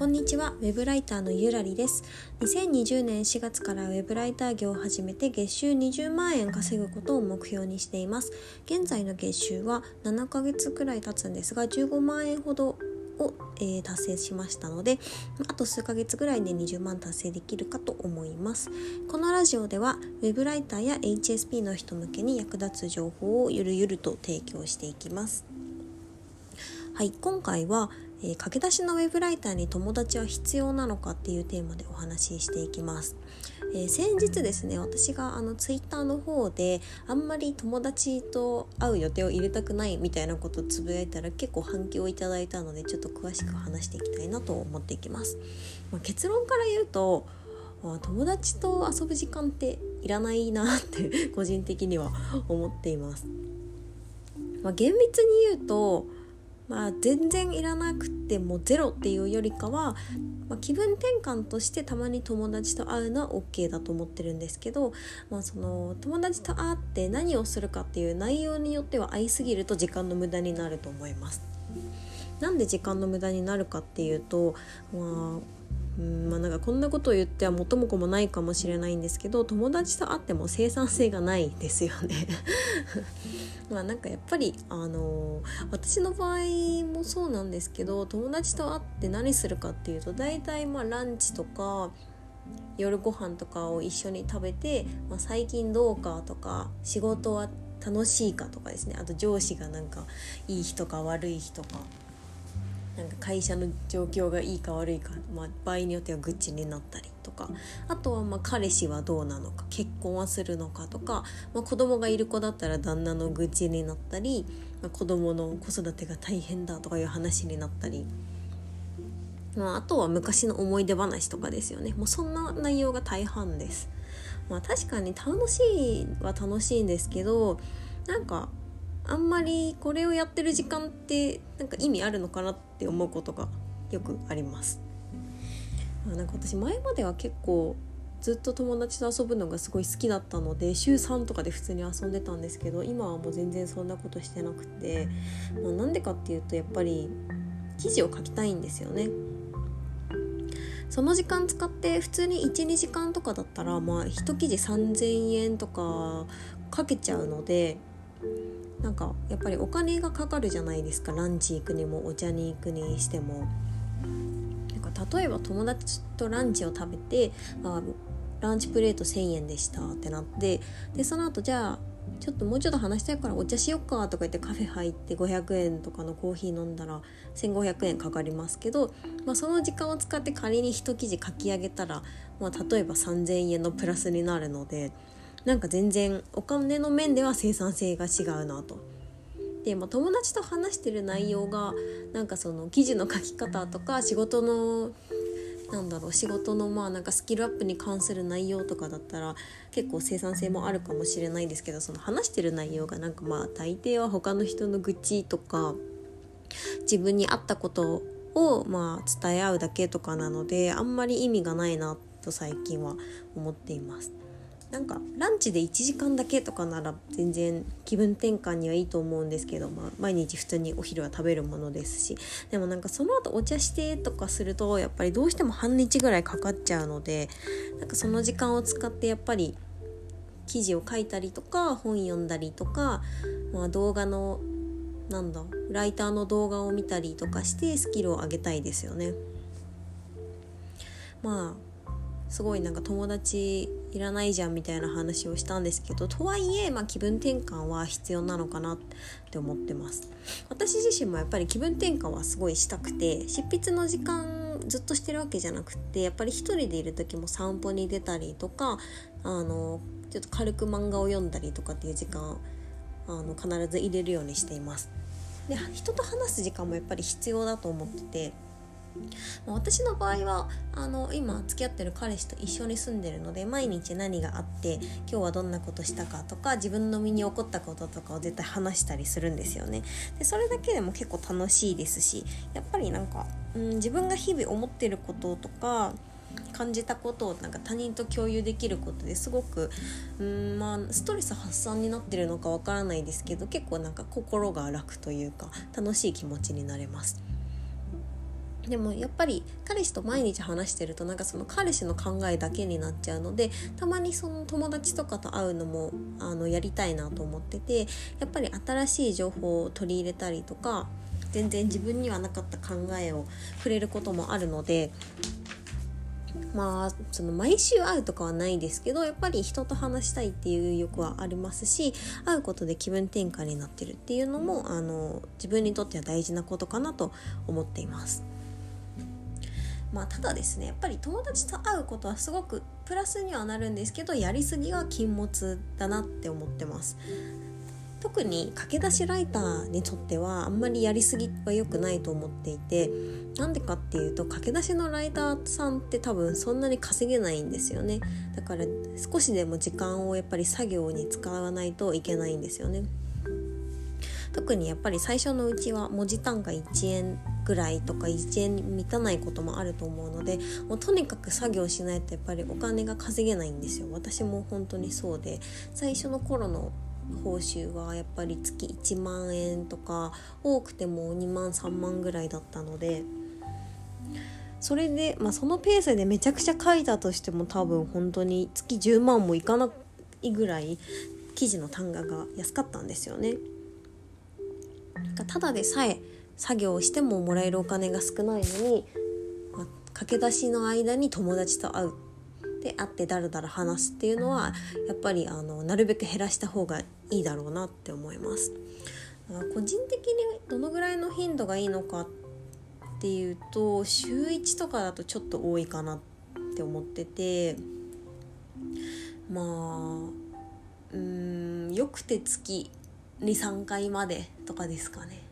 こんにちは。ウェブライターのゆらりです。2020年4月からウェブライター業を始めて月収20万円稼ぐことを目標にしています。現在の月収は7ヶ月くらい経つんですが15万円ほどを、えー、達成しましたのであと数ヶ月ぐらいで20万達成できるかと思います。このラジオではウェブライターや HSP の人向けに役立つ情報をゆるゆると提供していきます。はい今回はえー、駆け出しのウェブライターに友達は必要なのかっていうテーマでお話ししていきます。えー、先日ですね私があのツイッターの方であんまり友達と会う予定を入れたくないみたいなことをつぶやいたら結構反響をいただいたのでちょっと詳しく話していきたいなと思っていきます。まあ、結論から言うと友達と遊ぶ時間っていらないなって 個人的には思っています。まあ、厳密に言うとまあ、全然いらなくてもゼロっていうよりかは、まあ、気分転換としてたまに友達と会うのは OK だと思ってるんですけど、まあ、その友達と会って何をするかっていう内容によっては会いすぎると時間の無駄になると思います。なんで時間の無駄になるかっていうと、まあうんまあ、なんかこんなことを言っては元も子もないかもしれないんですけど友達と会っても生産性がないですよね。まあなんかやっぱりあの私の場合もそうなんですけど友達と会って何するかっていうと大体まあランチとか夜ご飯とかを一緒に食べて、まあ、最近どうかとか仕事は楽しいかとかですね。あと上司がなんかいい人か悪い人か。なんか会社の状況がいいか悪いか、まあ、場合によっては愚痴になったりとかあとはまあ彼氏はどうなのか結婚はするのかとか、まあ、子供がいる子だったら旦那の愚痴になったり、まあ、子供の子育てが大変だとかいう話になったり。まあ、あとは昔の思い出話とかですよねもうそんな内容が大半です。まあ、確かに楽しいは楽しいんですけどなんかあんまりこれをやってる時間ってなんか意味あるのかなってって思うことがよくあります。なんか私前までは結構ずっと友達と遊ぶのがすごい好きだったので週3とかで普通に遊んでたんですけど今はもう全然そんなことしてなくて、まあ、なんでかっていうとやっぱり記事を書きたいんですよね。その時間使って普通に12時間とかだったらまあ1記事3,000円とかかけちゃうのでなんかやっぱりお金がかかるじゃないですかランチ行くにもお茶に行くにしても。なんか例えば友達とランチを食べてあランチプレート1,000円でしたってなってでその後じゃあちょっともうちょっと話したいからお茶しよっかとか言ってカフェ入って500円とかのコーヒー飲んだら1500円かかりますけど、まあ、その時間を使って仮に一記事書き上げたら、まあ、例えば3,000円のプラスになるのでなんか全然お金の面では生産性が違うなと。で、まあ、友達と話してる内容がなんかその記事の書き方とか仕事のなんだろう仕事のまあなんかスキルアップに関する内容とかだったら結構生産性もあるかもしれないですけどその話してる内容がなんかまあ大抵は他の人の愚痴とか自分に合ったことをまあ伝え合うだけとかなのであんまり意味がないなと最近は思っています。なんかランチで1時間だけとかなら全然気分転換にはいいと思うんですけど、まあ、毎日普通にお昼は食べるものですしでもなんかその後お茶してとかするとやっぱりどうしても半日ぐらいかかっちゃうのでなんかその時間を使ってやっぱり記事を書いたりとか本読んだりとか、まあ、動画のなんだライターの動画を見たりとかしてスキルを上げたいですよね。まあすごいなんか友達いらないじゃんみたいな話をしたんですけどとはいえ、まあ、気分転換は必要なのかなって思ってます。私自身もやっぱり気分転換はすごいしたくて執筆の時間ずっとしてるわけじゃなくてやっぱり一人でいる時も散歩に出たりとかあのちょっと軽く漫画を読んだりとかっていう時間あの必ず入れるようにしています。で人と話す時間もやっぱり必要だと思ってて私の場合はあの今付き合ってる彼氏と一緒に住んでるので毎日何があって今日はどんなことしたかとか自分の身に起こったこととかを絶対話したりするんですよねでそれだけでも結構楽しいですしやっぱりなんか、うん、自分が日々思ってることとか感じたことをなんか他人と共有できることですごくうんまあストレス発散になってるのかわからないですけど結構なんか心が楽というか楽しい気持ちになれます。でもやっぱり彼氏と毎日話してるとなんかその彼氏の考えだけになっちゃうのでたまにその友達とかと会うのもあのやりたいなと思っててやっぱり新しい情報を取り入れたりとか全然自分にはなかった考えを触れることもあるのでまあその毎週会うとかはないですけどやっぱり人と話したいっていう欲はありますし会うことで気分転換になってるっていうのもあの自分にとっては大事なことかなと思っています。まあ、ただですねやっぱり友達と会うことはすごくプラスにはなるんですけどやりすぎは禁物だなって思ってます。特に駆け出しライターにとってはあんまりやりすぎは良くないと思っていてなんでかっていうと駆け出しのライターさんって多分そんなに稼げないんですよね。だから少しでも時間をやっぱり作業に使わないといけないんですよね。特にやっぱり最初のうちは文字単価1円ぐらいとか1円に満たないこともあると思うのでもうとにかく作業しないとやっぱりお金が稼げないんですよ私も本当にそうで最初の頃の報酬はやっぱり月1万円とか多くても2万3万ぐらいだったのでそれで、まあ、そのペースでめちゃくちゃ書いたとしても多分本当に月10万もいかないぐらい記事の単価が安かったんですよね。ただでさえ作業をしてももらえるお金が少ないのに、まあ、駆け出しの間に友達と会うで会ってだらだら話すっていうのはやっぱりあのなるべく減らした方がいいだろうなって思います。個人的にどのぐらいの頻度がいいのかっていうと週1とかだとちょっと多いかなって思っててまあうんよくて月23回までとかですかね。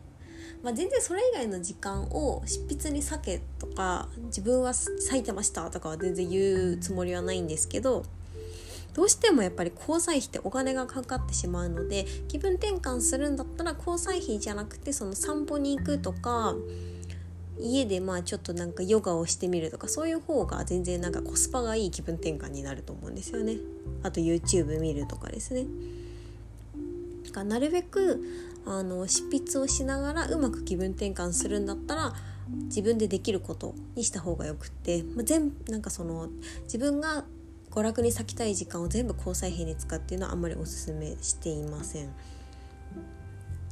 まあ、全然それ以外の時間を執筆に避けとか自分は咲いてましたとかは全然言うつもりはないんですけどどうしてもやっぱり交際費ってお金がかかってしまうので気分転換するんだったら交際費じゃなくてその散歩に行くとか家でまあちょっとなんかヨガをしてみるとかそういう方が全然なんかコスパがいい気分転換になると思うんですよね。あと YouTube 見るとかですね。なるべくあの執筆をしながらうまく気分転換するんだったら自分でできることにした方がよくって、まあ、全なんかその自分が娯楽に割きたい時間を全部交際費に使うっていうのはあんまりおすすめしていません。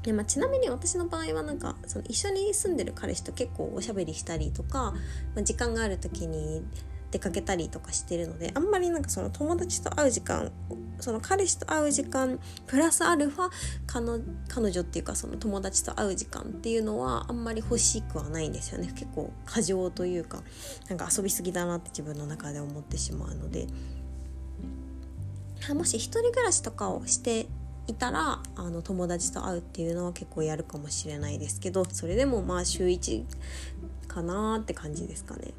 でまあ、ちなみに私の場合はなんかその一緒に住んでる彼氏と結構おしゃべりしたりとか、まあ、時間がある時に出かけたりとかしてるのであんまりなんかその友達と会う時間その彼氏と会う時間プラスアルファ彼彼女っていうかその友達と会う時間っていうのはあんまり欲しくはないんですよね結構過剰というかなんか遊びすぎだなって自分の中で思ってしまうのでもし一人暮らしとかをしていたらあの友達と会うっていうのは結構やるかもしれないですけどそれでもまあ週1かなって感じですかね。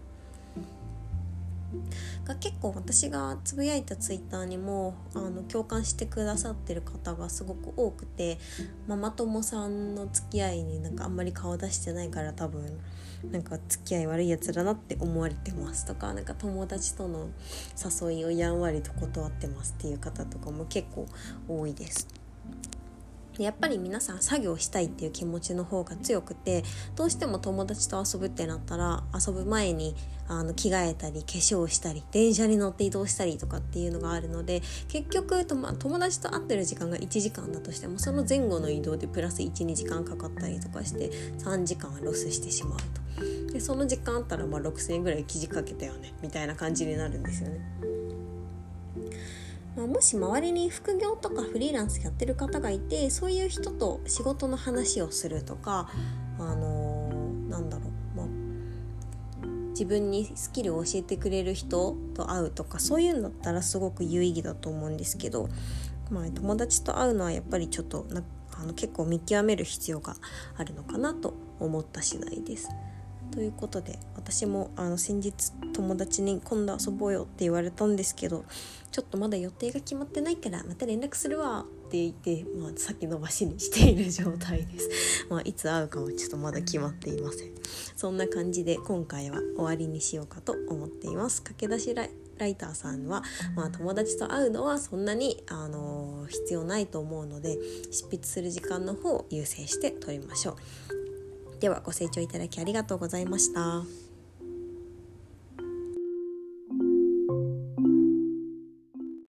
が結構私がつぶやいたツイッターにもあの共感してくださってる方がすごく多くてママ友さんの付き合いになんかあんまり顔出してないから多分なんか付き合い悪いやつだなって思われてますとかなんか友達との誘いをやんわりと断ってますっていう方とかも結構多いです。やっぱり皆さん作業したいっていう気持ちの方が強くてどうしても友達と遊ぶってなったら遊ぶ前にあの着替えたり化粧したり電車に乗って移動したりとかっていうのがあるので結局と、ま、友達と会ってる時間が1時間だとしてもその前後の移動でプラス12時間かかったりとかして3時間ロスしてしまうとでその時間あったらま6,000円ぐらい記事かけたよねみたいな感じになるんですよね。まあ、もし周りに副業とかフリーランスやってる方がいてそういう人と仕事の話をするとかあのー、なんだろう、まあ、自分にスキルを教えてくれる人と会うとかそういうんだったらすごく有意義だと思うんですけど、まあ、友達と会うのはやっぱりちょっとなあの結構見極める必要があるのかなと思った次第です。ということで私もあの先日友達に今度遊ぼうよって言われたんですけどちょっとまだ予定が決まってないからまた連絡するわって言って、まあ、先延ばしにしている状態です。まあ、いつ会うかはちょっとまだ決まっていません。そんな感じで今回は終わりにしようかと思っています。駆け出しライターさんは、まあ、友達と会うのはそんなに、あのー、必要ないと思うので執筆する時間の方を優先して取りましょう。ではご清聴いただきありがとうございました。